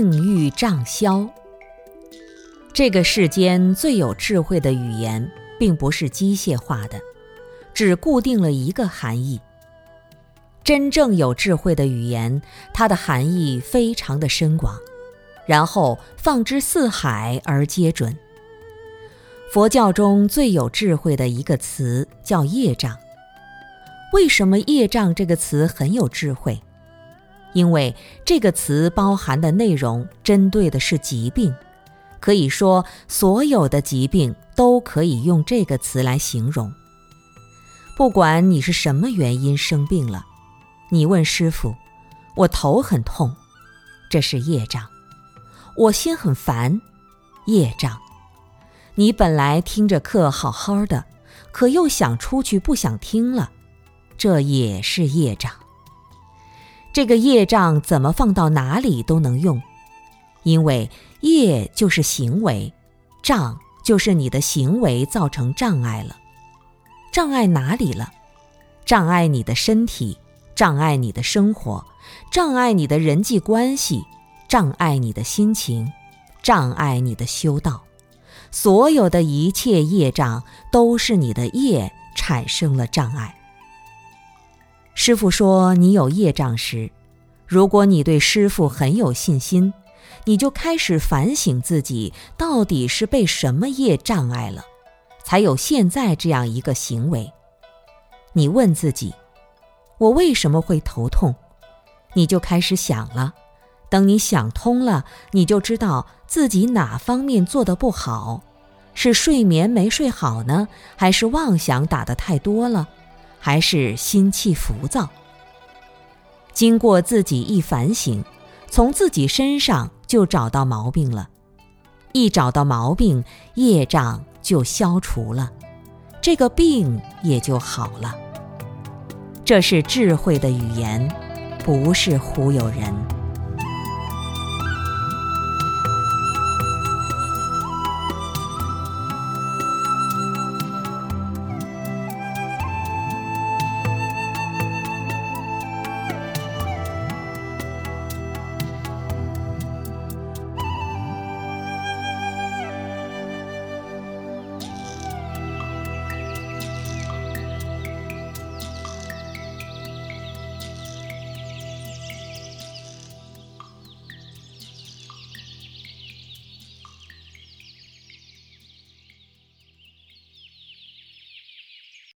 性欲障消。这个世间最有智慧的语言，并不是机械化的，只固定了一个含义。真正有智慧的语言，它的含义非常的深广，然后放之四海而皆准。佛教中最有智慧的一个词叫业障。为什么业障这个词很有智慧？因为这个词包含的内容针对的是疾病，可以说所有的疾病都可以用这个词来形容。不管你是什么原因生病了，你问师傅：“我头很痛，这是业障；我心很烦，业障。你本来听着课好好的，可又想出去不想听了，这也是业障。”这个业障怎么放到哪里都能用，因为业就是行为，障就是你的行为造成障碍了。障碍哪里了？障碍你的身体，障碍你的生活，障碍你的人际关系，障碍你的心情，障碍你的修道。所有的一切业障都是你的业产生了障碍。师傅说：“你有业障时，如果你对师傅很有信心，你就开始反省自己到底是被什么业障碍了，才有现在这样一个行为。你问自己：我为什么会头痛？你就开始想了。等你想通了，你就知道自己哪方面做得不好，是睡眠没睡好呢，还是妄想打得太多了？还是心气浮躁。经过自己一反省，从自己身上就找到毛病了。一找到毛病，业障就消除了，这个病也就好了。这是智慧的语言，不是忽悠人。